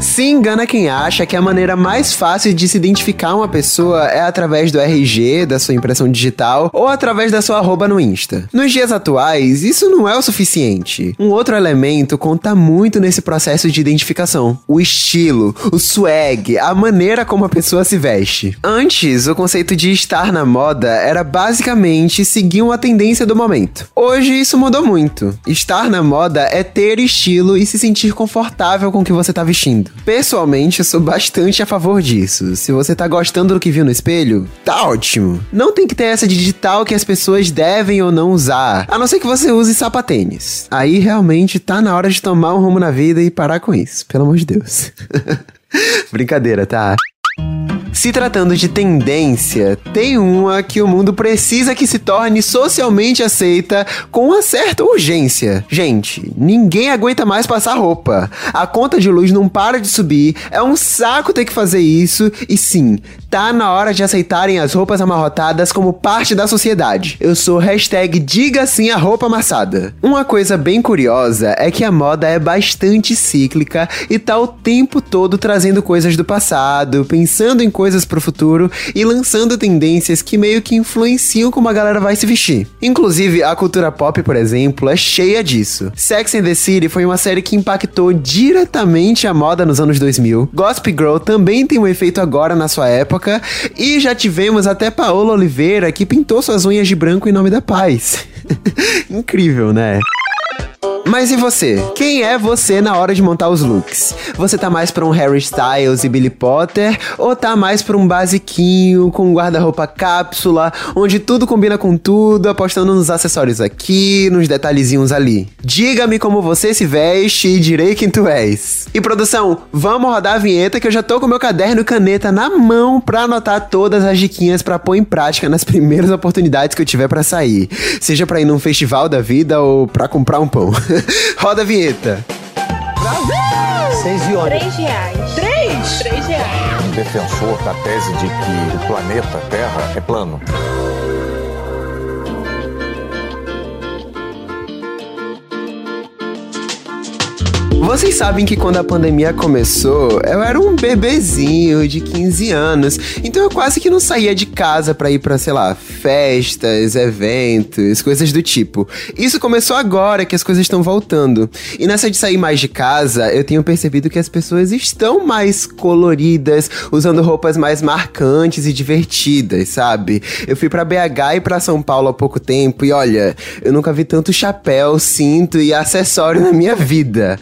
Se engana quem acha que a maneira mais fácil de se identificar uma pessoa é através do RG, da sua impressão digital, ou através da sua arroba no Insta. Nos dias atuais, isso não é o suficiente. Um outro elemento conta muito nesse processo de identificação: o estilo, o swag, a maneira como a pessoa se veste. Antes, o conceito de estar na moda era basicamente seguir uma tendência do momento. Hoje, isso mudou muito. Estar na moda é ter estilo e se sentir confortável com o que você tá vestindo. Pessoalmente, eu sou bastante a favor disso. Se você tá gostando do que viu no espelho, tá ótimo. Não tem que ter essa digital que as pessoas devem ou não usar, a não ser que você use sapatênis. Aí realmente tá na hora de tomar um rumo na vida e parar com isso, pelo amor de Deus. Brincadeira, tá? Se tratando de tendência, tem uma que o mundo precisa que se torne socialmente aceita com uma certa urgência. Gente, ninguém aguenta mais passar roupa. A conta de luz não para de subir, é um saco ter que fazer isso e sim, tá na hora de aceitarem as roupas amarrotadas como parte da sociedade. Eu sou hashtag diga sim a roupa amassada. Uma coisa bem curiosa é que a moda é bastante cíclica e tá o tempo todo trazendo coisas do passado, pensando em coisas pro futuro e lançando tendências que meio que influenciam como a galera vai se vestir. Inclusive, a cultura pop, por exemplo, é cheia disso. Sex and the City foi uma série que impactou diretamente a moda nos anos 2000. Gossip Girl também tem um efeito agora na sua época. E já tivemos até Paola Oliveira que pintou suas unhas de branco em nome da paz. Incrível, né? Mas e você? Quem é você na hora de montar os looks? Você tá mais pra um Harry Styles e Billy Potter ou tá mais pra um basiquinho com um guarda-roupa cápsula, onde tudo combina com tudo, apostando nos acessórios aqui, nos detalhezinhos ali? Diga-me como você se veste e direi quem tu és. E produção, vamos rodar a vinheta que eu já tô com meu caderno e caneta na mão pra anotar todas as diquinhas pra pôr em prática nas primeiras oportunidades que eu tiver para sair, seja para ir num festival da vida ou para comprar um pão. Roda a vinheta. Brasil! Seis de Três reais. Três? Três reais. Um defensor da tese de que o planeta Terra é plano. Vocês sabem que quando a pandemia começou, eu era um bebezinho de 15 anos, então eu quase que não saía de casa para ir para, sei lá, festas, eventos, coisas do tipo. Isso começou agora que as coisas estão voltando. E nessa de sair mais de casa, eu tenho percebido que as pessoas estão mais coloridas, usando roupas mais marcantes e divertidas, sabe? Eu fui para BH e para São Paulo há pouco tempo e olha, eu nunca vi tanto chapéu, cinto e acessório na minha vida.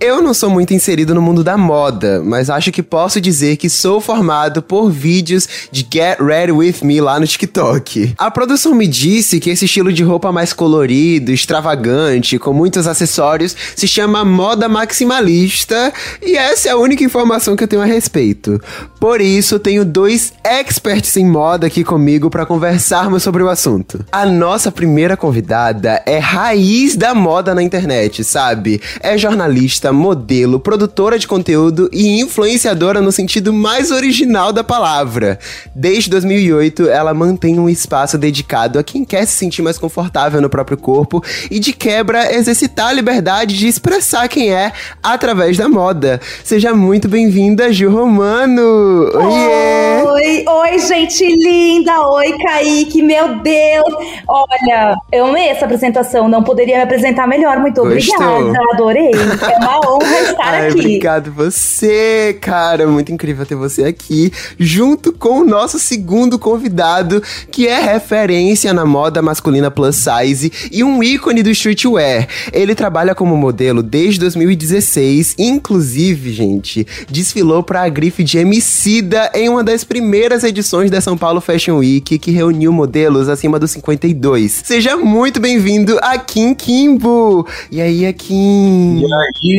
Eu não sou muito inserido no mundo da moda, mas acho que posso dizer que sou formado por vídeos de Get Ready With Me lá no TikTok. A produção me disse que esse estilo de roupa mais colorido, extravagante, com muitos acessórios, se chama moda maximalista, e essa é a única informação que eu tenho a respeito. Por isso, tenho dois experts em moda aqui comigo para conversarmos sobre o assunto. A nossa primeira convidada é raiz da moda na internet, sabe? É jornalista modelo, produtora de conteúdo e influenciadora no sentido mais original da palavra. Desde 2008, ela mantém um espaço dedicado a quem quer se sentir mais confortável no próprio corpo e, de quebra, exercitar a liberdade de expressar quem é através da moda. Seja muito bem-vinda, Gil Romano! Oiê! Oi, oi, gente linda! Oi, Kaique, meu Deus! Olha, eu amei essa apresentação, não poderia me apresentar melhor. Muito Gostou. obrigada, adorei. É uma honra estar Ai, aqui. Obrigado você, cara. Muito incrível ter você aqui, junto com o nosso segundo convidado, que é referência na moda masculina plus size e um ícone do streetwear. Ele trabalha como modelo desde 2016, inclusive, gente, desfilou para a grife de Emicida em uma das primeiras edições da São Paulo Fashion Week, que reuniu modelos acima dos 52. Seja muito bem-vindo a Kim Kimbo! E aí, Kim? E aí,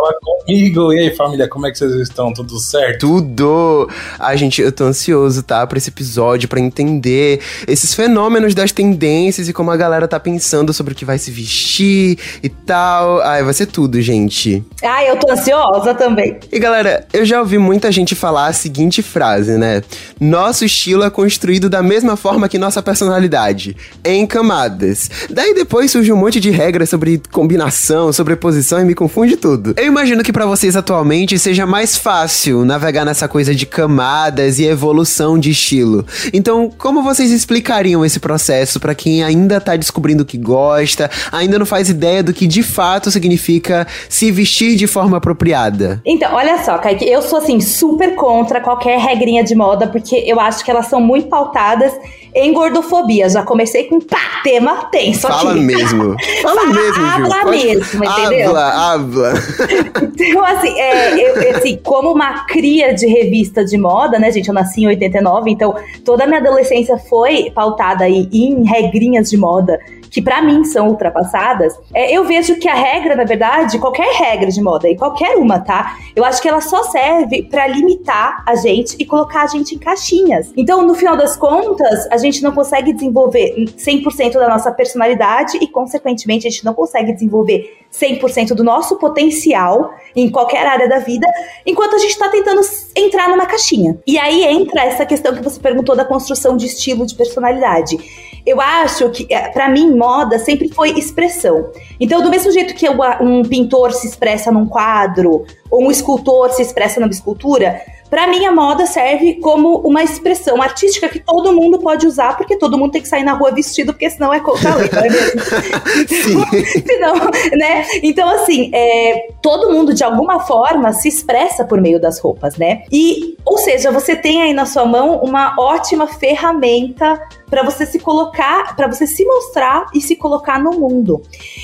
Fala comigo. E aí, família, como é que vocês estão? Tudo certo? Tudo! Ai, gente, eu tô ansioso, tá? Pra esse episódio, para entender esses fenômenos das tendências e como a galera tá pensando sobre o que vai se vestir e tal. Ai, vai ser tudo, gente. Ai, eu tô ansiosa também. E galera, eu já ouvi muita gente falar a seguinte frase, né? Nosso estilo é construído da mesma forma que nossa personalidade, em camadas. Daí depois surge um monte de regras sobre combinação, sobreposição e me confunde tudo. Eu imagino que para vocês atualmente seja mais fácil navegar nessa coisa de camadas e evolução de estilo. Então, como vocês explicariam esse processo para quem ainda tá descobrindo o que gosta, ainda não faz ideia do que de fato significa se vestir de forma apropriada? Então, olha só, Kaique, eu sou assim super contra qualquer regrinha de moda porque eu acho que elas são muito pautadas em gordofobia. Já comecei com pá, tema tenso Fala aqui. mesmo. Fala, Fala, mesmo, habla Pode- mesmo, entendeu? Habla, habla. Então, assim, é, assim, como uma cria de revista de moda, né, gente? Eu nasci em 89, então toda a minha adolescência foi pautada aí em regrinhas de moda que pra mim são ultrapassadas. É, eu vejo que a regra, na verdade, qualquer regra de moda, e qualquer uma, tá? Eu acho que ela só serve pra limitar a gente e colocar a gente em caixinhas. Então, no final das contas, a gente não consegue desenvolver 100% da nossa personalidade e, consequentemente, a gente não consegue desenvolver 100% do nosso potencial em qualquer área da vida, enquanto a gente está tentando entrar numa caixinha. E aí entra essa questão que você perguntou da construção de estilo, de personalidade. Eu acho que, eh, pra mim, moda sempre foi expressão. Então, do mesmo jeito que um pintor se expressa num quadro, ou um escultor se expressa numa escultura, Pra mim, a moda serve como uma expressão artística que todo mundo pode usar, porque todo mundo tem que sair na rua vestido, porque senão é contra a lei, não é mesmo? Senão, né? Então, assim, é, todo mundo, de alguma forma, se expressa por meio das roupas, né? E, ou seja, você tem aí na sua mão uma ótima ferramenta para você se colocar, para você se mostrar e se colocar no mundo.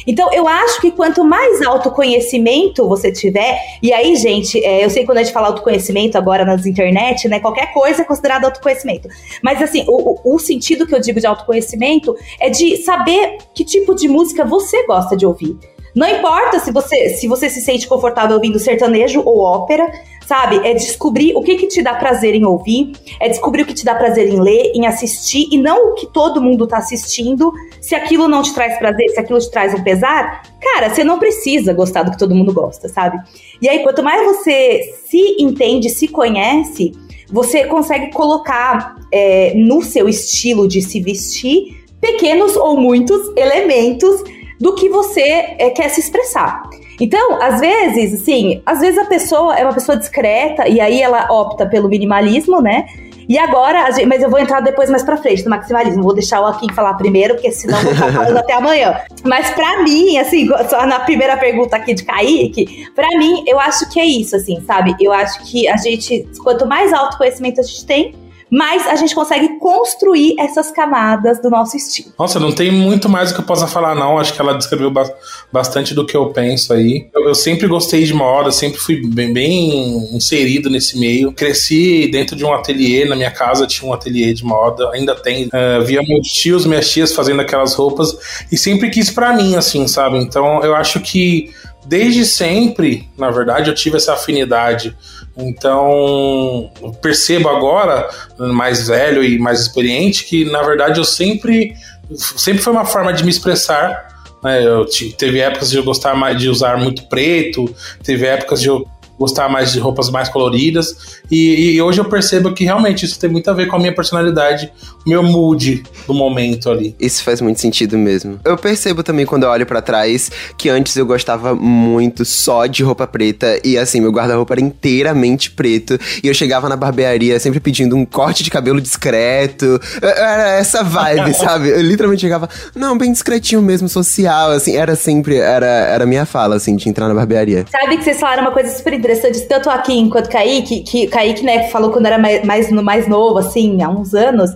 Então, eu acho que quanto mais autoconhecimento você tiver, e aí, gente, é, eu sei que quando a gente fala autoconhecimento agora nas internet, né, qualquer coisa é considerado autoconhecimento. Mas, assim, o- o sentido que eu digo de autoconhecimento é de saber que tipo de música você gosta de ouvir. Não importa se você se, você se sente confortável ouvindo sertanejo ou ópera, sabe? É descobrir o que, que te dá prazer em ouvir, é descobrir o que te dá prazer em ler, em assistir, e não o que todo mundo tá assistindo. Se aquilo não te traz prazer, se aquilo te traz um pesar, cara, você não precisa gostar do que todo mundo gosta, sabe? E aí, quanto mais você se entende, se conhece, você consegue colocar é, no seu estilo de se vestir pequenos ou muitos elementos do que você é, quer se expressar. Então, às vezes, assim, às vezes a pessoa é uma pessoa discreta e aí ela opta pelo minimalismo, né? E agora, gente- mas eu vou entrar depois mais pra frente no maximalismo. Vou deixar o Akin falar primeiro, porque senão eu vou ficar falando até amanhã. Mas pra mim, assim, só na primeira pergunta aqui de Kaique, pra mim, eu acho que é isso, assim, sabe? Eu acho que a gente, quanto mais autoconhecimento a gente tem, mais a gente consegue construir essas camadas do nosso estilo. Nossa, não tem muito mais o que eu possa falar, não. Acho que ela descreveu ba- bastante do que eu penso aí. Eu, eu sempre gostei de moda, sempre fui bem, bem inserido nesse meio. Cresci dentro de um ateliê, na minha casa tinha um ateliê de moda, ainda tem. Eh, via meus tios, minhas tias fazendo aquelas roupas e sempre quis pra mim, assim, sabe? Então eu acho que desde sempre, na verdade, eu tive essa afinidade. Então, percebo agora, mais velho e mais experiente, que na verdade eu sempre sempre foi uma forma de me expressar. né? Eu ti- teve épocas de eu gostar mais de usar muito preto, teve épocas de eu gostar mais de roupas mais coloridas. E, e hoje eu percebo que realmente isso tem muito a ver com a minha personalidade, o meu mood do momento ali. Isso faz muito sentido mesmo. Eu percebo também quando eu olho pra trás que antes eu gostava muito só de roupa preta e assim, meu guarda-roupa era inteiramente preto e eu chegava na barbearia sempre pedindo um corte de cabelo discreto. Era essa vibe, sabe? Eu literalmente chegava, não, bem discretinho mesmo, social, assim, era sempre, era, era a minha fala, assim, de entrar na barbearia. Sabe que vocês falaram uma coisa super interessante, tanto aqui quanto Kaique, que Kaique, né, falou quando era mais, mais, mais novo, assim, há uns anos.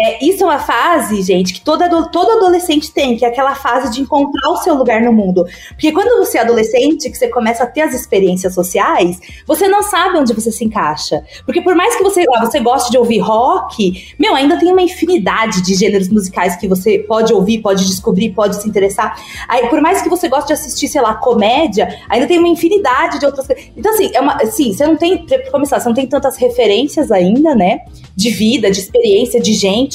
É, isso é uma fase, gente, que todo, todo adolescente tem, que é aquela fase de encontrar o seu lugar no mundo. Porque quando você é adolescente, que você começa a ter as experiências sociais, você não sabe onde você se encaixa. Porque por mais que você, ah, você goste de ouvir rock, meu, ainda tem uma infinidade de gêneros musicais que você pode ouvir, pode descobrir, pode se interessar. Aí, por mais que você goste de assistir, sei lá, comédia, ainda tem uma infinidade de outras coisas. Então, assim, é uma, assim, você não tem, pra começar, você não tem tantas referências ainda, né? De vida, de experiência, de gente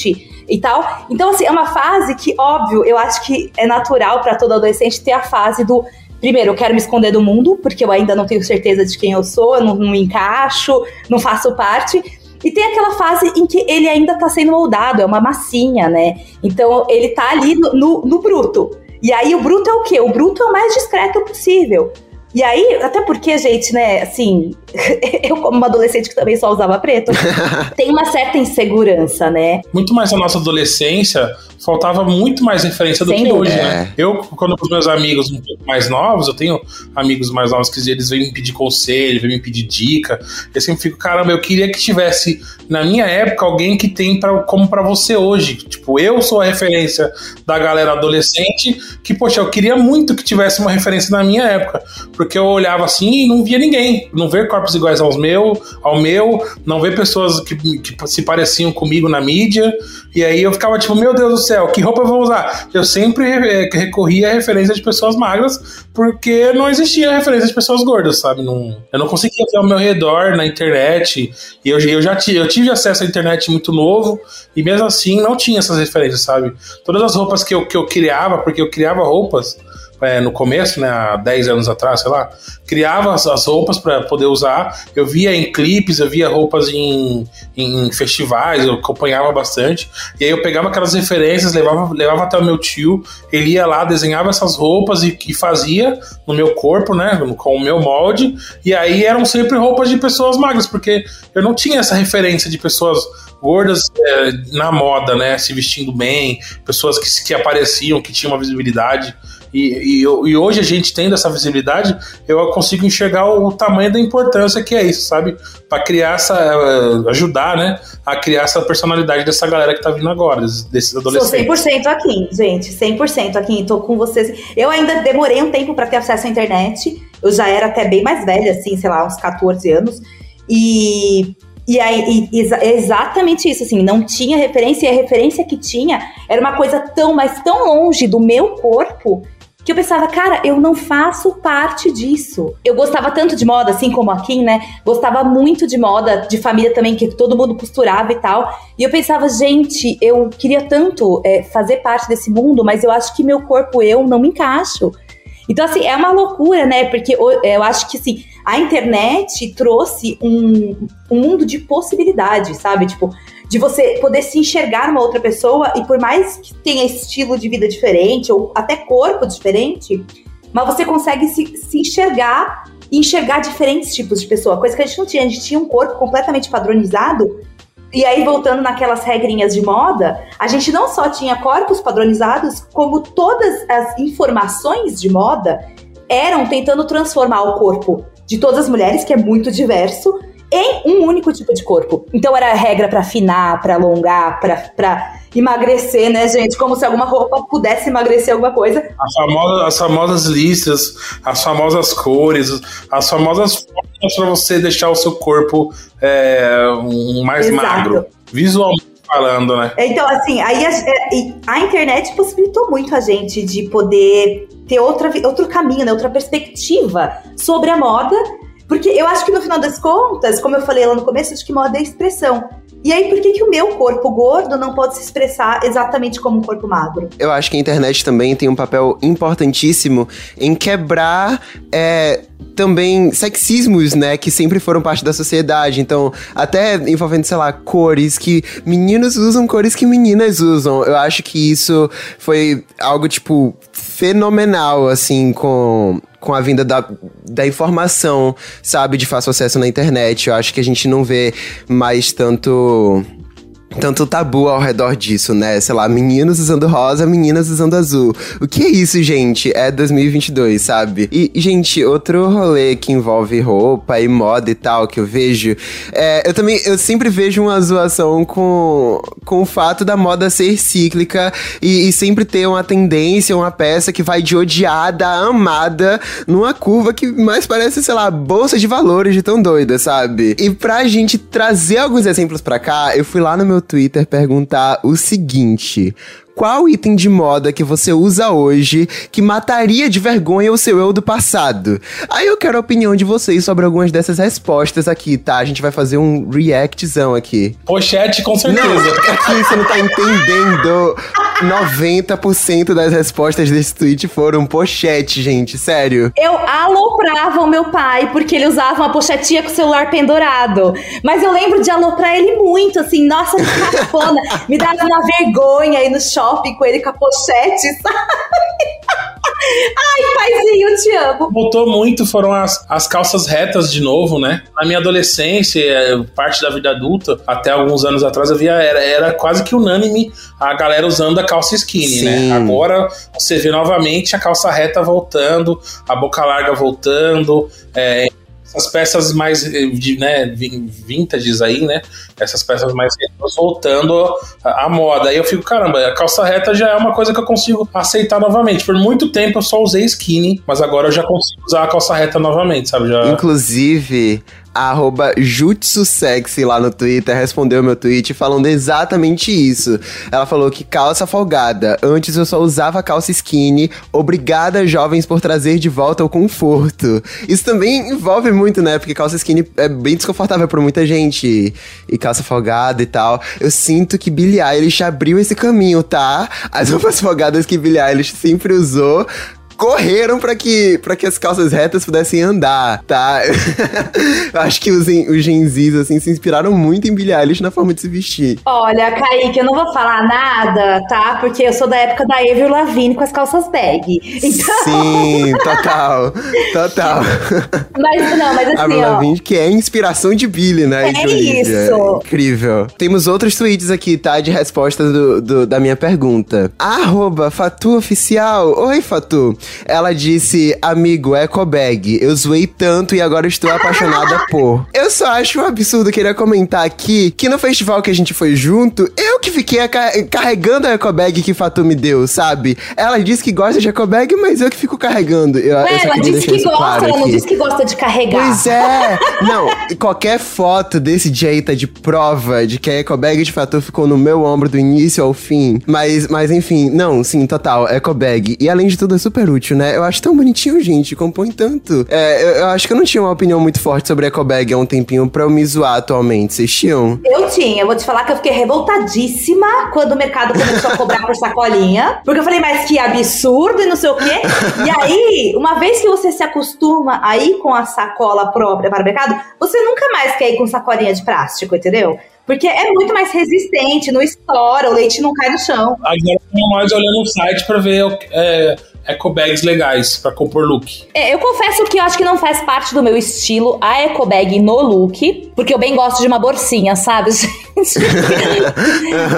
e tal. Então, assim, é uma fase que, óbvio, eu acho que é natural para todo adolescente ter a fase do. Primeiro, eu quero me esconder do mundo, porque eu ainda não tenho certeza de quem eu sou, eu não, não encaixo, não faço parte. E tem aquela fase em que ele ainda tá sendo moldado, é uma massinha, né? Então ele tá ali no, no, no bruto. E aí o bruto é o quê? O bruto é o mais discreto possível. E aí, até porque, gente, né, assim, eu como uma adolescente que também só usava preto, tem uma certa insegurança, né? Muito mais na nossa adolescência, faltava muito mais referência do Sem que dúvida. hoje, né? Eu, quando os meus amigos um pouco mais novos, eu tenho amigos mais novos que eles vêm me pedir conselho, vêm me pedir dica. Eu sempre fico, caramba, eu queria que tivesse, na minha época, alguém que tem pra, como pra você hoje. Tipo, eu sou a referência da galera adolescente, que, poxa, eu queria muito que tivesse uma referência na minha época. Porque eu olhava assim e não via ninguém. Não ver corpos iguais aos meu, ao meu, não ver pessoas que, que se pareciam comigo na mídia. E aí eu ficava tipo, meu Deus do céu, que roupa eu vou usar? Eu sempre eh, recorria à referência de pessoas magras, porque não existia referência de pessoas gordas, sabe? Não, eu não conseguia ver ao meu redor na internet. E eu, eu já tive, eu tive acesso à internet muito novo, e mesmo assim não tinha essas referências, sabe? Todas as roupas que eu, que eu criava, porque eu criava roupas é, no começo, né, há 10 anos atrás, sei lá, criava as, as roupas para poder usar. Eu via em clipes, eu via roupas em, em festivais, eu acompanhava bastante. E aí eu pegava aquelas referências, levava, levava até o meu tio, ele ia lá, desenhava essas roupas e, e fazia no meu corpo, né, com o meu molde. E aí eram sempre roupas de pessoas magras, porque eu não tinha essa referência de pessoas gordas é, na moda, né, se vestindo bem, pessoas que, que apareciam, que tinham uma visibilidade. E, e, e, hoje a gente tendo essa visibilidade, eu consigo enxergar o, o tamanho da importância que é isso, sabe? Para criar essa. ajudar, né? A criar essa personalidade dessa galera que tá vindo agora, desses adolescentes. Sou 100% aqui, gente. 100% aqui. Tô com vocês. Eu ainda demorei um tempo para ter acesso à internet. Eu já era até bem mais velha, assim, sei lá, uns 14 anos. E e aí, e, é exatamente isso, assim, não tinha referência, e a referência que tinha era uma coisa tão, mas tão longe do meu corpo, que eu pensava, cara, eu não faço parte disso. Eu gostava tanto de moda, assim como a Kim, né? Gostava muito de moda, de família também, que todo mundo costurava e tal. E eu pensava, gente, eu queria tanto é, fazer parte desse mundo, mas eu acho que meu corpo, eu, não me encaixo. Então, assim, é uma loucura, né? Porque eu acho que, assim, a internet trouxe um, um mundo de possibilidades, sabe? Tipo, de você poder se enxergar uma outra pessoa e por mais que tenha estilo de vida diferente ou até corpo diferente, mas você consegue se, se enxergar e enxergar diferentes tipos de pessoa, coisa que a gente não tinha. A gente tinha um corpo completamente padronizado. E aí, voltando naquelas regrinhas de moda, a gente não só tinha corpos padronizados, como todas as informações de moda eram tentando transformar o corpo de todas as mulheres, que é muito diverso, em um único tipo de corpo. Então era regra para afinar, para alongar, para emagrecer, né, gente? Como se alguma roupa pudesse emagrecer alguma coisa. As famosas, as famosas listas, as famosas cores, as famosas formas para você deixar o seu corpo é, mais Exato. magro. Visualmente falando, né? Então, assim, aí a, a, internet possibilitou muito a gente de poder ter outra, outro caminho, né, outra perspectiva sobre a moda porque eu acho que no final das contas, como eu falei lá no começo, acho que moda é expressão. E aí, por que, que o meu corpo gordo não pode se expressar exatamente como um corpo magro? Eu acho que a internet também tem um papel importantíssimo em quebrar é, também sexismos, né, que sempre foram parte da sociedade. Então, até envolvendo, sei lá, cores que meninos usam, cores que meninas usam. Eu acho que isso foi algo, tipo, fenomenal, assim, com com a vinda da, da informação, sabe, de fácil acesso na internet. Eu acho que a gente não vê mais tanto tanto tabu ao redor disso, né? Sei lá, meninos usando rosa, meninas usando azul. O que é isso, gente? É 2022, sabe? E, gente, outro rolê que envolve roupa e moda e tal que eu vejo, é, eu também, eu sempre vejo uma zoação com, com o fato da moda ser cíclica e, e sempre ter uma tendência, uma peça que vai de odiada a amada numa curva que mais parece, sei lá, bolsa de valores de tão doida, sabe? E pra gente trazer alguns exemplos pra cá, eu fui lá no meu Twitter perguntar o seguinte: qual item de moda que você usa hoje que mataria de vergonha o seu eu do passado? Aí eu quero a opinião de vocês sobre algumas dessas respostas aqui, tá? A gente vai fazer um reactzão aqui. Pochete, com certeza. Não, aqui você não tá entendendo. 90% das respostas desse tweet foram pochete, gente, sério. Eu aloprava o meu pai porque ele usava uma pochetinha com o celular pendurado. Mas eu lembro de aloprar ele muito, assim, nossa, que cafona. Me dava uma vergonha aí no shopping com ele com a pochete, sabe? Ai, paizinho, te amo. Voltou muito, foram as, as calças retas de novo, né? Na minha adolescência, é, parte da vida adulta, até alguns anos atrás, eu via, era, era quase que unânime a galera usando a calça skinny, né? Sim. Agora você vê novamente a calça reta voltando, a boca larga voltando, é, essas peças mais eh, de, né, vin- vintages aí, né? Essas peças mais voltando à moda. Aí eu fico, caramba, a calça reta já é uma coisa que eu consigo aceitar novamente. Por muito tempo eu só usei skinny, mas agora eu já consigo usar a calça reta novamente, sabe? Já... Inclusive, arroba Jutsu Sexy lá no Twitter respondeu meu tweet falando exatamente isso. Ela falou que calça folgada. Antes eu só usava calça skinny. Obrigada, jovens, por trazer de volta o conforto. Isso também envolve muito, né? Porque calça skinny é bem desconfortável pra muita gente. E calça folgada e tal. Eu sinto que Billie Eilish abriu esse caminho, tá? As roupas folgadas que Billie Eilish sempre usou correram pra que, pra que as calças retas pudessem andar, tá? Acho que os, os Gen Zs, assim, se inspiraram muito em Billie Eilish na forma de se vestir. Olha, Kaique, eu não vou falar nada, tá? Porque eu sou da época da Avril Lavigne com as calças bag. Então, Sim, total, total. mas não, mas assim, ó. Lavigne, que é inspiração de Billie, né? É isso. Incrível. Temos outros tweets aqui, tá? De respostas do, do- da minha pergunta. Arroba Fatu Oficial. Oi, Fatu. Ela disse, amigo, ecobag. Eu zoei tanto e agora estou apaixonada por. Eu só acho um absurdo querer comentar aqui que no festival que a gente foi junto, eu que fiquei carregando a ecobag que Fatu me deu, sabe? Ela disse que gosta de ecobag, mas eu que fico carregando. Eu, Ué, ela disse que gosta, claro ela não disse que gosta de carregar. Pois é! Não, qualquer foto desse dia aí tá de prova de que a ecobag de fato ficou no meu ombro do início ao fim. Mas, mas enfim, não, sim, total, ecobag. E além de tudo, é super útil, né? Eu acho tão bonitinho, gente, compõe tanto. É, eu, eu acho que eu não tinha uma opinião muito forte sobre ecobag há um tempinho pra eu me zoar atualmente. Vocês tinham? Eu tinha, eu vou te falar que eu fiquei revoltadíssima quando o mercado começou a cobrar por sacolinha. Porque eu falei, mas que absurdo e não sei o quê. E aí, uma vez que você se acostuma a ir com a sacola própria para o mercado, você nunca mais quer ir com sacolinha de plástico, entendeu? Porque é muito mais resistente, não estoura, o leite não cai no chão. Agora estamos mais olhando o site pra ver é, ecobags legais pra compor look. É, eu confesso que eu acho que não faz parte do meu estilo a eco bag no look, porque eu bem gosto de uma bolsinha, sabe, gente?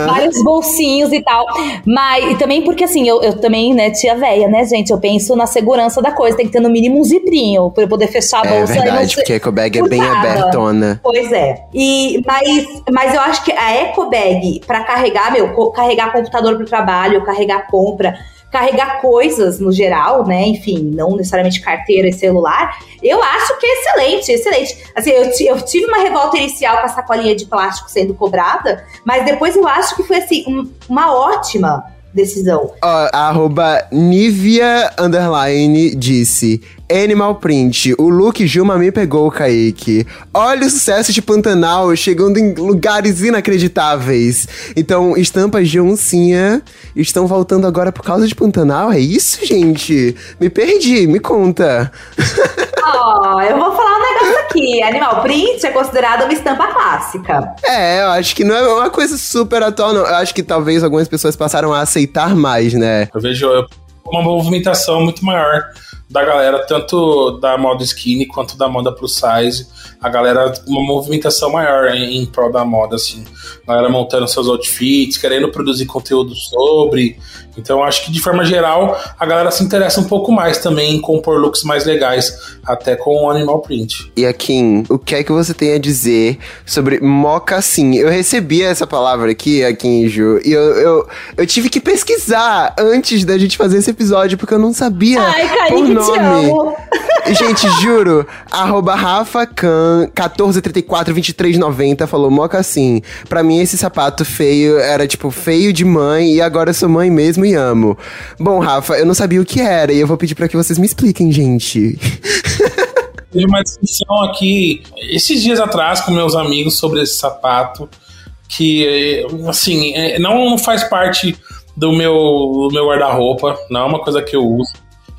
Vários bolsinhos e tal. Mas e também porque assim, eu, eu também, né, tia véia, né, gente? Eu penso na segurança da coisa, tem que ter no mínimo um ziprinho pra eu poder fechar a É bolsa não verdade, ser porque a ecobag é bem abertona. Pois é. E, mas, mas eu acho que a eco bag pra carregar, meu, carregar computador pro trabalho, carregar compra, carregar coisas no geral, né? Enfim, não necessariamente carteira e celular. Eu acho que é excelente, excelente. Assim, eu, eu tive uma revolta inicial com a sacolinha de plástico sendo cobrada, mas depois eu acho que foi assim um- uma ótima decisão. Ó, arroba Nivea Underline disse Animal Print, o look Gilma me pegou, Kaique. Olha o sucesso de Pantanal chegando em lugares inacreditáveis. Então, estampas de oncinha estão voltando agora por causa de Pantanal? É isso, gente? Me perdi, me conta. Ó, eu vou falar um negócio aqui. Animal print é considerado uma estampa clássica. É, eu acho que não é uma coisa super atual, não. Eu acho que talvez algumas pessoas passaram a aceitar mais, né? Eu vejo uma movimentação muito maior da galera, tanto da moda skinny quanto da moda plus size. A galera, uma movimentação maior em, em prol da moda, assim. A galera montando seus outfits, querendo produzir conteúdo sobre. Então, acho que de forma geral, a galera se interessa um pouco mais também em compor looks mais legais, até com o animal print. E Akin, o que é que você tem a dizer sobre mocassim? Eu recebi essa palavra aqui, Akin e Ju, e eu, eu, eu tive que pesquisar antes da gente fazer esse episódio, porque eu não sabia Ai, por Kaique, nome. amo. Gente, juro, arroba RafaCan 14342390 falou mocassim. Pra mim, esse sapato feio era, tipo, feio de mãe e agora eu sou mãe mesmo e amo. Bom, Rafa, eu não sabia o que era e eu vou pedir pra que vocês me expliquem, gente. Teve uma discussão aqui esses dias atrás com meus amigos sobre esse sapato, que, eh, assim, eh, não faz parte do meu, do meu guarda-roupa, não é uma coisa que eu uso.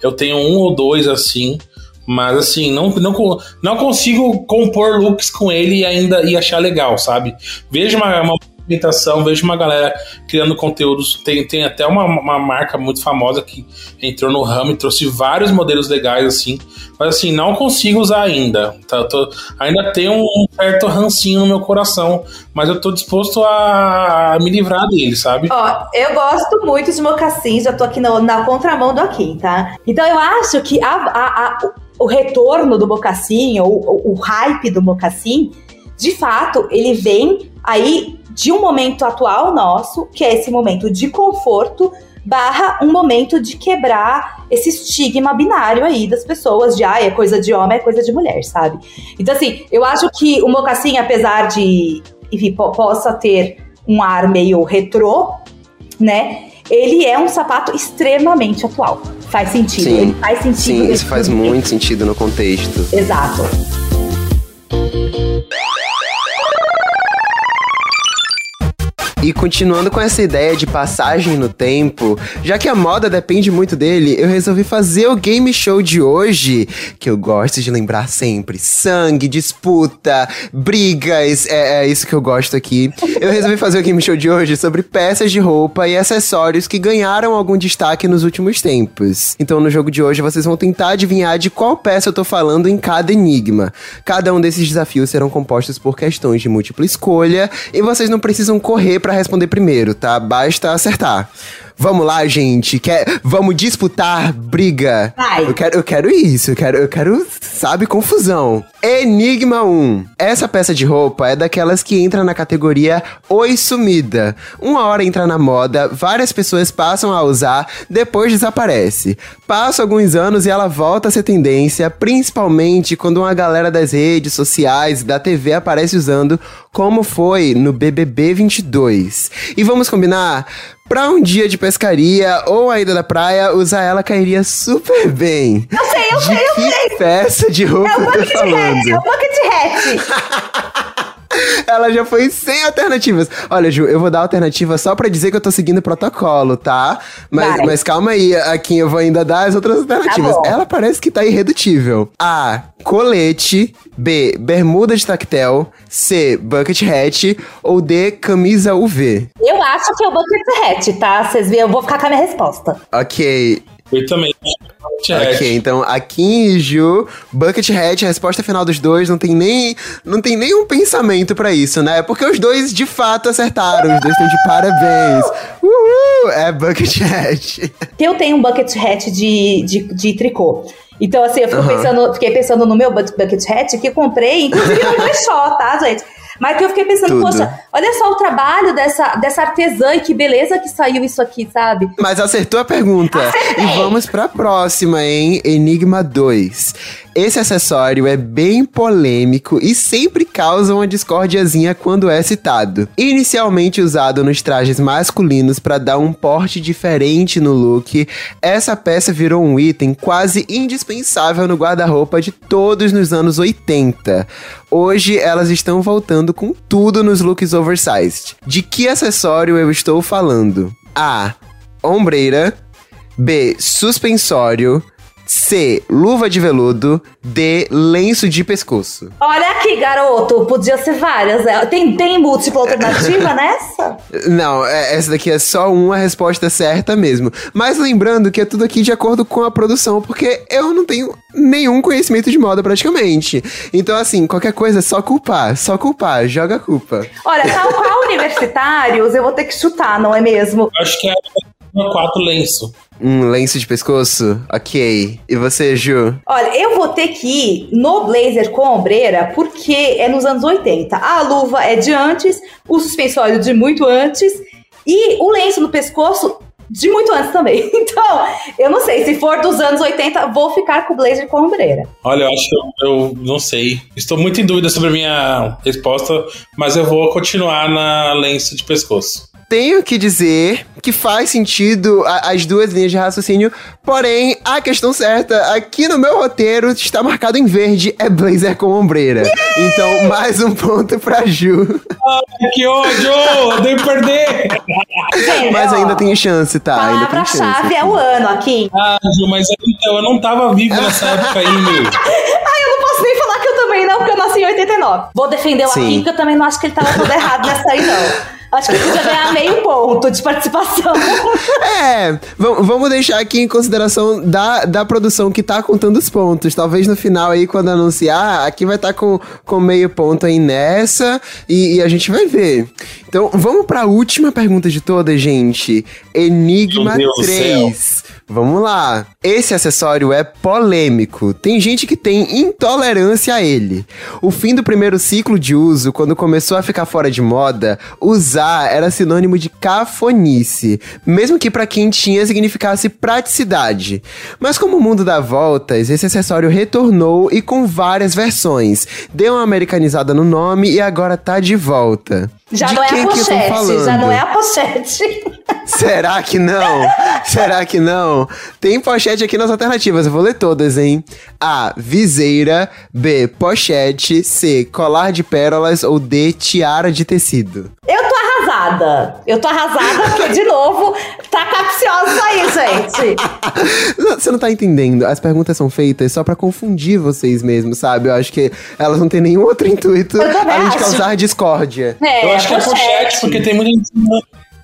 Eu tenho um ou dois assim, mas assim, não, não, não consigo compor looks com ele e ainda e achar legal, sabe? Vejo uma, uma movimentação, vejo uma galera criando conteúdos. Tem, tem até uma, uma marca muito famosa que entrou no ramo e trouxe vários modelos legais, assim. Mas assim, não consigo usar ainda. Tá, tô, ainda tem um certo rancinho no meu coração, mas eu tô disposto a, me livrar dele, sabe? Ó, eu gosto muito de mocassins, já tô aqui no, na contramão do Akin, tá? Então eu acho que a, a, a, o retorno do mocassim, ou o, o hype do mocassim, de fato, ele vem aí de um momento atual nosso, que é esse momento de conforto, barra um momento de quebrar esse estigma binário aí das pessoas de ah, é coisa de homem, é coisa de mulher, sabe? Então, assim, eu acho que o mocassim, apesar de, enfim, possa ter um ar meio retrô, né? Ele é um sapato extremamente atual. Faz sentido. Sim, ele faz sentido. Sim, isso faz muito sentido no contexto. Exato. E continuando com essa ideia de passagem no tempo, já que a moda depende muito dele, eu resolvi fazer o game show de hoje, que eu gosto de lembrar sempre: sangue, disputa, brigas, é, é isso que eu gosto aqui. Eu resolvi fazer o game show de hoje sobre peças de roupa e acessórios que ganharam algum destaque nos últimos tempos. Então, no jogo de hoje, vocês vão tentar adivinhar de qual peça eu tô falando em cada enigma. Cada um desses desafios serão compostos por questões de múltipla escolha e vocês não precisam correr para responder primeiro, tá? Basta acertar. Vamos lá, gente. Quer, vamos disputar briga. Vai. Eu quero, eu quero isso. Eu quero, eu quero, sabe, confusão. Enigma 1. Essa peça de roupa é daquelas que entra na categoria Oi Sumida. Uma hora entra na moda, várias pessoas passam a usar, depois desaparece. Passa alguns anos e ela volta a ser tendência, principalmente quando uma galera das redes sociais e da TV aparece usando, como foi no BBB 22. E vamos combinar? Pra um dia de pescaria ou a ida da praia, usar ela cairia super bem. Eu sei, eu de sei, eu que sei. peça de roupa É o bucket hat, falando? é o bucket hat. Ela já foi sem alternativas. Olha, Ju, eu vou dar alternativa só pra dizer que eu tô seguindo o protocolo, tá? Mas, mas calma aí, aqui eu vou ainda dar as outras alternativas. Tá. Ela parece que tá irredutível. A. Colete. B. Bermuda de tactel. C. Bucket hat. Ou D. Camisa UV. Eu acho que é o bucket hat, tá? Vocês veem, eu vou ficar com a minha resposta. Ok. Eu também. Ok, então aqui em Ju, Bucket Hat, a resposta final dos dois, não tem nem não tem nenhum pensamento pra isso, né? Porque os dois de fato acertaram, os dois estão de parabéns. Uhul! É Bucket Hat. Eu tenho um bucket hat de, de, de tricô. Então, assim, eu fico Aham. pensando, fiquei pensando no meu bu- bucket hat que eu comprei, inclusive no brechó, tá, gente? Mas que eu fiquei pensando, Tudo. poxa, olha só o trabalho dessa, dessa artesã e que beleza que saiu isso aqui, sabe? Mas acertou a pergunta. E vamos pra próxima, hein? Enigma 2. Esse acessório é bem polêmico e sempre causa uma discórdiazinha quando é citado. Inicialmente usado nos trajes masculinos para dar um porte diferente no look, essa peça virou um item quase indispensável no guarda-roupa de todos nos anos 80. Hoje elas estão voltando com tudo nos looks oversized. De que acessório eu estou falando? A. Ombreira. B. Suspensório. C. Luva de veludo. D. Lenço de pescoço. Olha aqui, garoto, podia ser várias. né? Tem, tem múltipla alternativa nessa? Não, é- essa daqui é só uma resposta certa mesmo. Mas lembrando que é tudo aqui de acordo com a produção, porque eu não tenho nenhum conhecimento de moda praticamente. Então, assim, qualquer coisa é só culpar. Só culpar. Joga a culpa. Olha, tal qual universitários, eu vou ter que chutar, não é mesmo? Eu acho que é uma quatro lenço. Um lenço de pescoço? Ok. E você, Ju? Olha, eu vou ter que ir no blazer com ombreira, porque é nos anos 80. A luva é de antes, o suspensório de muito antes, e o lenço no pescoço de muito antes também. Então, eu não sei, se for dos anos 80, vou ficar com o blazer com ombreira. Olha, eu acho que eu, eu não sei. Estou muito em dúvida sobre a minha resposta, mas eu vou continuar na lenço de pescoço. Tenho que dizer que faz sentido a- as duas linhas de raciocínio, porém, a questão certa aqui no meu roteiro está marcado em verde, é blazer com ombreira. Então, mais um ponto pra Ju. Ai, que ódio! Eu devo perder! Mas ainda tem chance, tá? Ainda tem chance. Palavra-chave é o ano aqui. Ah, Ju, mas então, eu não tava vivo nessa época aí, meu. Ah, eu não posso nem falar que eu também não, porque eu nasci em 89. Vou defender o Sim. Akin, porque eu também não acho que ele tava todo errado nessa aí, não. Acho que podia ganhar meio ponto de participação. É, vamos deixar aqui em consideração da, da produção que tá contando os pontos. Talvez no final aí, quando anunciar, aqui vai estar tá com, com meio ponto aí nessa e, e, a gente vai ver. Então, vamos pra última pergunta de todas, gente. Enigma 3. Vamos lá. Esse acessório é polêmico. Tem gente que tem intolerância a ele. O fim do primeiro ciclo de uso, quando começou a ficar fora de moda, usar era sinônimo de cafonice, mesmo que para quem tinha significasse praticidade. Mas como o mundo dá voltas, esse acessório retornou e com várias versões. Deu uma americanizada no nome e agora tá de volta. Já de não é pochete, já não é a pochete. Será que não? Será que não? Tem pochete aqui nas alternativas, eu vou ler todas, hein? A. Viseira. B. Pochete. C. Colar de pérolas. Ou D. Tiara de tecido. Eu arrasada. Eu tô arrasada porque, de novo, tá capcioso aí, gente. Você não tá entendendo. As perguntas são feitas só para confundir vocês mesmos, sabe? Eu acho que elas não têm nenhum outro intuito além de causar discórdia. É, eu acho que é pochete, porque tem muita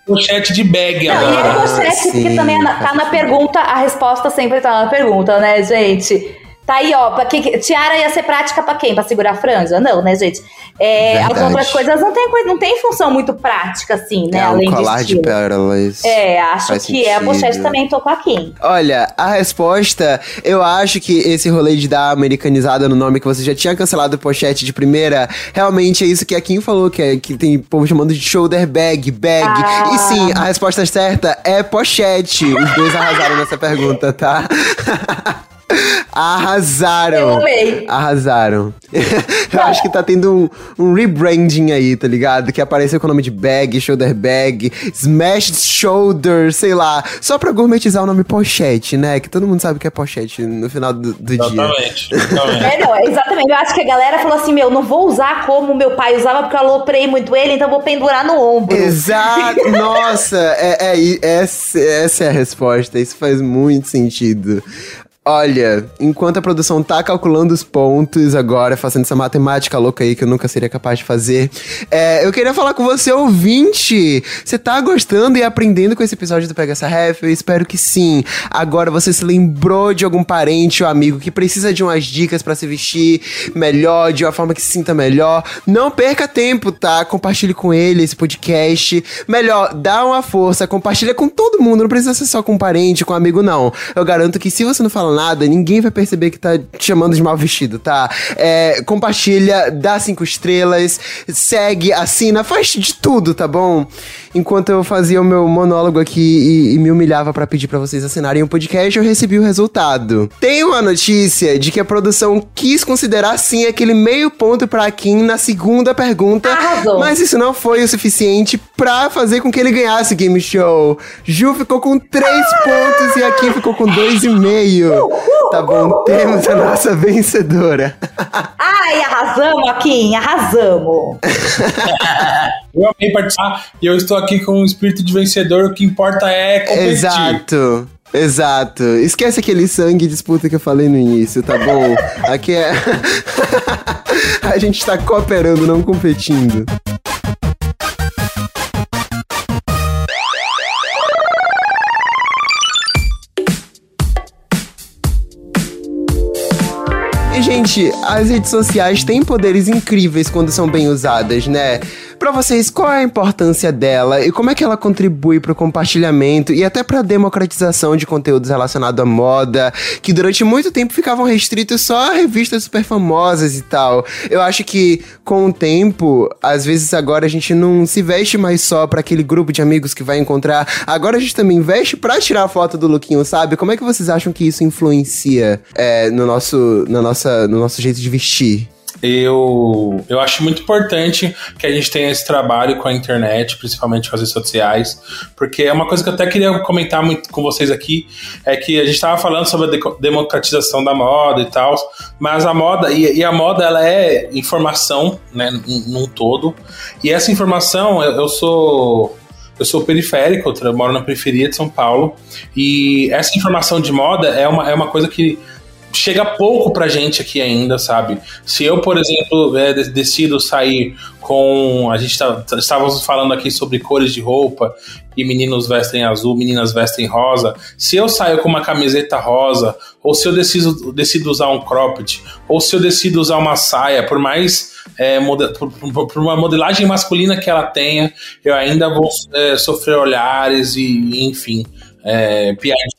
pochete de bag Não, agora. e é pochete, Sim. porque também tá na pergunta, a resposta sempre tá na pergunta, né, gente? Tá aí, ó, pra que, tiara ia ser prática pra quem? Pra segurar a franja? Não, né, gente? É, as outras coisas não tem, não tem função muito prática, assim, né? É, além um colar de, de pérolas. É, acho que sentido. é a pochete também tô com a Kim. Olha, a resposta, eu acho que esse rolê de dar americanizada no nome que você já tinha cancelado pochete de primeira, realmente é isso que a Kim falou, que, é, que tem povo chamando de shoulder bag, bag. Ah. E sim, a resposta certa é pochete. Os dois arrasaram nessa pergunta, tá? Arrasaram. Eu amei. Arrasaram. Eu acho que tá tendo um, um, rebranding aí, tá ligado? Que apareceu com o nome de bag, shoulder bag, smashed shoulder, sei lá. Só pra gourmetizar o nome pochete, né? Que todo mundo sabe que é pochete no final do, do exatamente, dia. Exatamente. É, não, exatamente. Eu acho que a galera falou assim: meu, não vou usar como meu pai usava porque eu aloprei muito ele, então vou pendurar no ombro. Exato. Nossa, é, é, essa, essa é a resposta. Isso faz muito sentido. Olha, enquanto a produção tá calculando os pontos agora, fazendo essa matemática louca aí que eu nunca seria capaz de fazer, é, eu queria falar com você, ouvinte. Você tá gostando e aprendendo com esse episódio do Pega essa Ref? Eu espero que sim. Agora você se lembrou de algum parente ou amigo que precisa de umas dicas para se vestir melhor, de uma forma que se sinta melhor. Não perca tempo, tá? Compartilhe com ele esse podcast. Melhor, dá uma força, compartilha com todo mundo. Não precisa ser só com um parente, com um amigo, não. Eu garanto que se você não falar nada, ninguém vai perceber que tá te chamando de mal vestido, tá? É, compartilha, dá cinco estrelas, segue, assina, faz de tudo, tá bom? Enquanto eu fazia o meu monólogo aqui e, e me humilhava para pedir para vocês assinarem o um podcast, eu recebi o resultado. Tem uma notícia de que a produção quis considerar sim aquele meio ponto para Kim na segunda pergunta, Arrasou. mas isso não foi o suficiente para fazer com que ele ganhasse o game show. Ju ficou com três pontos e a Kim ficou com dois e meio. Tá bom, temos a nossa vencedora. Ai, arrasamos, Akin, arrasamos. eu amei participar e eu estou aqui com um espírito de vencedor. O que importa é competir. Exato. Exato. Esquece aquele sangue disputa que eu falei no início, tá bom? Aqui é. a gente tá cooperando, não competindo. Gente, as redes sociais têm poderes incríveis quando são bem usadas, né? Para vocês, qual é a importância dela e como é que ela contribui para o compartilhamento e até para a democratização de conteúdos relacionados à moda, que durante muito tempo ficavam restritos só a revistas super famosas e tal. Eu acho que com o tempo, às vezes agora a gente não se veste mais só para aquele grupo de amigos que vai encontrar. Agora a gente também veste para tirar foto do lookinho, sabe? Como é que vocês acham que isso influencia é, no nosso, na nossa, no nosso jeito de vestir? Eu, eu acho muito importante que a gente tenha esse trabalho com a internet, principalmente com as redes sociais, porque é uma coisa que eu até queria comentar muito com vocês aqui, é que a gente estava falando sobre a democratização da moda e tal, mas a moda, e, e a moda ela é informação, né, num todo, e essa informação, eu, eu sou eu sou periférico, eu moro na periferia de São Paulo, e essa informação de moda é uma, é uma coisa que chega pouco pra gente aqui ainda, sabe? Se eu, por exemplo, é, decido sair com. A gente tá, estávamos falando aqui sobre cores de roupa e meninos vestem azul, meninas vestem rosa. Se eu saio com uma camiseta rosa, ou se eu decido, decido usar um cropped, ou se eu decido usar uma saia, por mais é, por, por, uma modelagem masculina que ela tenha, eu ainda vou é, sofrer olhares e, enfim, é, piadinhas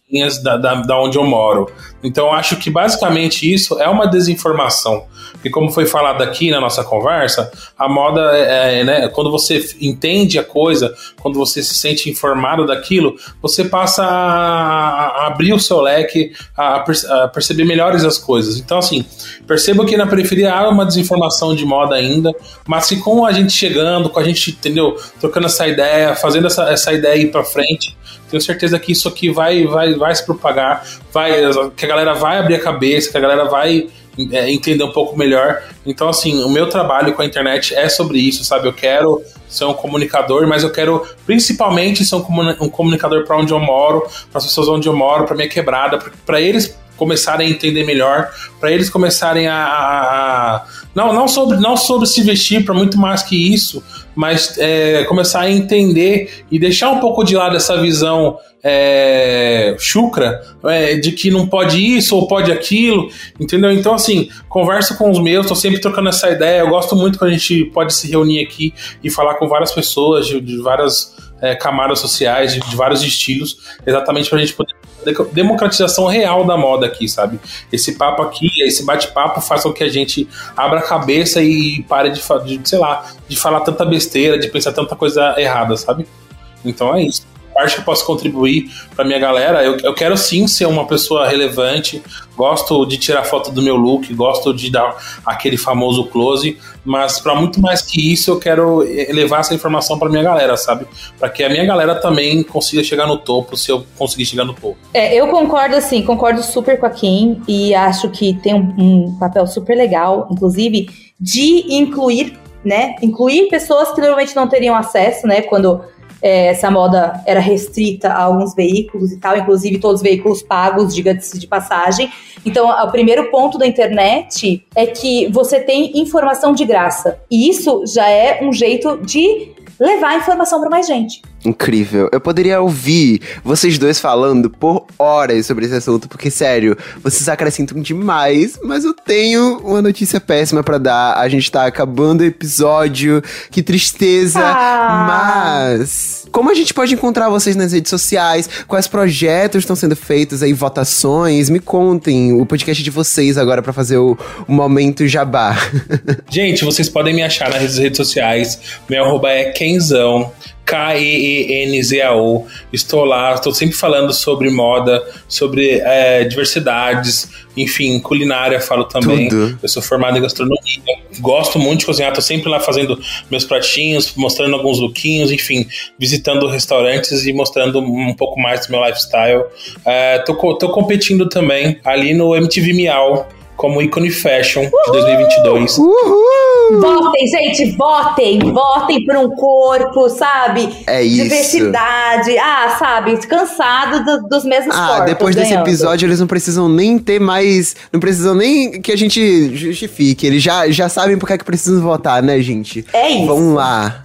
da, da, da onde eu moro. Então, eu acho que basicamente isso é uma desinformação. Porque, como foi falado aqui na nossa conversa, a moda é, é né, quando você entende a coisa, quando você se sente informado daquilo, você passa a, a abrir o seu leque, a, a, perceber melhores as coisas. Então, assim, percebo que na periferia há uma desinformação de moda ainda, mas que com a gente chegando, com a gente, entendeu, trocando essa ideia, fazendo essa, essa ideia ir para frente, tenho certeza que isso aqui vai, vai, vai se propagar, vai, que a galera vai abrir a cabeça, que a galera vai é, entender um pouco melhor. Então, assim, o meu trabalho com a internet é sobre isso, sabe? Eu quero ser um comunicador, mas eu quero principalmente ser um, um comunicador para onde eu moro, para as pessoas onde eu moro, para minha quebrada, para eles começarem a entender melhor, para eles começarem a, a, a, não não sobre não sobre se vestir para muito mais que isso, mas é, começar a entender e deixar um pouco de lado essa visão é, chucra é, de que não pode isso ou pode aquilo, entendeu? Então, assim, converso com os meus, tô sempre trocando essa ideia. Eu gosto muito quando a gente pode se reunir aqui e falar com várias pessoas de, de várias é, camadas sociais, de, de, vários estilos, exatamente para a gente poder democratização real da moda aqui, sabe? Esse papo aqui, esse bate-papo faz com que a gente abra a cabeça e pare de, de, sei lá, de falar tanta besteira, de pensar tanta coisa errada, sabe? Então é isso parte que eu posso contribuir para minha galera, eu, eu quero sim ser uma pessoa relevante, gosto de tirar foto do meu look, gosto de dar aquele famoso close, mas para muito mais que isso, eu quero levar essa informação para minha galera, sabe? Para que a minha galera também consiga chegar no topo, se eu conseguir chegar no topo. É, eu concordo assim, concordo super com a Kim e acho que tem um, um papel super legal, inclusive, de incluir né, incluir pessoas que normalmente não teriam acesso, né, quando é, essa moda era restrita a alguns veículos e tal, inclusive todos os veículos pagos, diga-se de passagem. Então, o primeiro ponto da internet é que você tem informação de graça. E isso já é um jeito de levar a informação para mais gente. Incrível. Eu poderia ouvir vocês dois falando por horas sobre esse assunto, porque, sério, vocês acrescentam demais, mas eu tenho uma notícia péssima para dar. A gente tá acabando o episódio. Que tristeza. Ah. Mas. Como a gente pode encontrar vocês nas redes sociais? Quais projetos estão sendo feitos aí, votações? Me contem o podcast de vocês agora para fazer o, o, momento jabá. gente, vocês podem me achar nas redes sociais. Meu arroba é Kenzão. K-E-E-N-Z-A-O. Estou lá, estou sempre falando sobre moda, sobre é, diversidades, enfim, culinária falo também. Tudo. Eu sou formado em gastronomia, gosto muito de cozinhar, estou sempre lá fazendo meus pratinhos, mostrando alguns lookinhos, enfim, visitando restaurantes e mostrando um pouco mais do meu lifestyle. Estou é, competindo também ali no MTV Miau como ícone fashion de 2022. Uhul! Votem, gente, votem, votem por um corpo, sabe? É isso. Diversidade, ah, sabe? Cansado do, dos mesmos ah, corpos. Ah, depois desse ganhando. episódio eles não precisam nem ter mais, não precisam nem que a gente justifique. Eles já, já sabem por que é que precisam votar, né, gente? É isso. Vamos lá.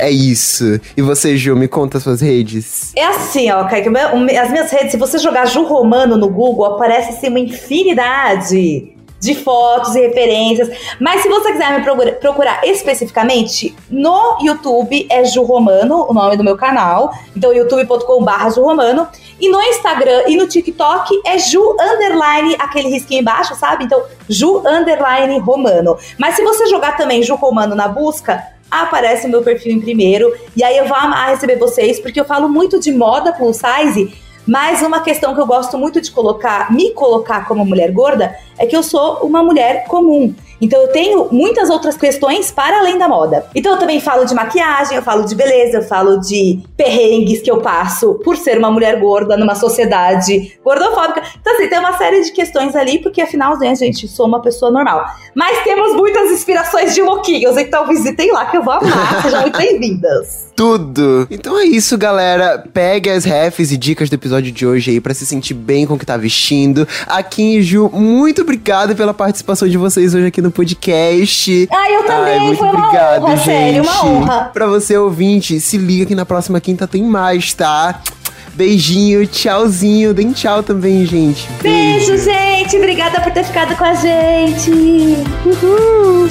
é isso. E você, Ju, me conta as suas redes. É assim, ó, Kaique, as minhas redes, se você jogar Ju Romano no Google, aparece assim uma infinidade de fotos e referências. Mas se você quiser me procurar especificamente, no YouTube é Ju Romano, o nome do meu canal. Então, youtube.com.br Ju Romano. E no Instagram e no TikTok é Ju Underline, aquele risquinho embaixo, sabe? Então, Ju Underline Romano. Mas se você jogar também Ju Romano na busca, aparece o meu perfil em primeiro. E aí eu vou amar receber vocês, porque eu falo muito de moda plus size mas uma questão que eu gosto muito de colocar, me colocar como mulher gorda, é que eu sou uma mulher comum. Então eu tenho muitas outras questões para além da moda. Então eu também falo de maquiagem, eu falo de beleza, eu falo de perrengues que eu passo por ser uma mulher gorda numa sociedade gordofóbica. Então assim, tem uma série de questões ali, porque afinal, né, gente, sou uma pessoa normal. Mas temos muitas inspirações de louquinhos, então visitem lá que eu vou amar. Sejam muito bem-vindas. Tudo! Então é isso, galera. Pegue as refs e dicas do episódio de hoje aí para se sentir bem com o que tá vestindo. Aqui, Ju, muito obrigado pela participação de vocês hoje aqui no podcast. Ah, eu também. Ai, muito Foi uma obrigado, honra, gente. sério, uma honra. Pra você, ouvinte, se liga que na próxima quinta tem mais, tá? Beijinho, tchauzinho. Deem tchau também, gente. Beijo, gente. Obrigada por ter ficado com a gente. Uhul.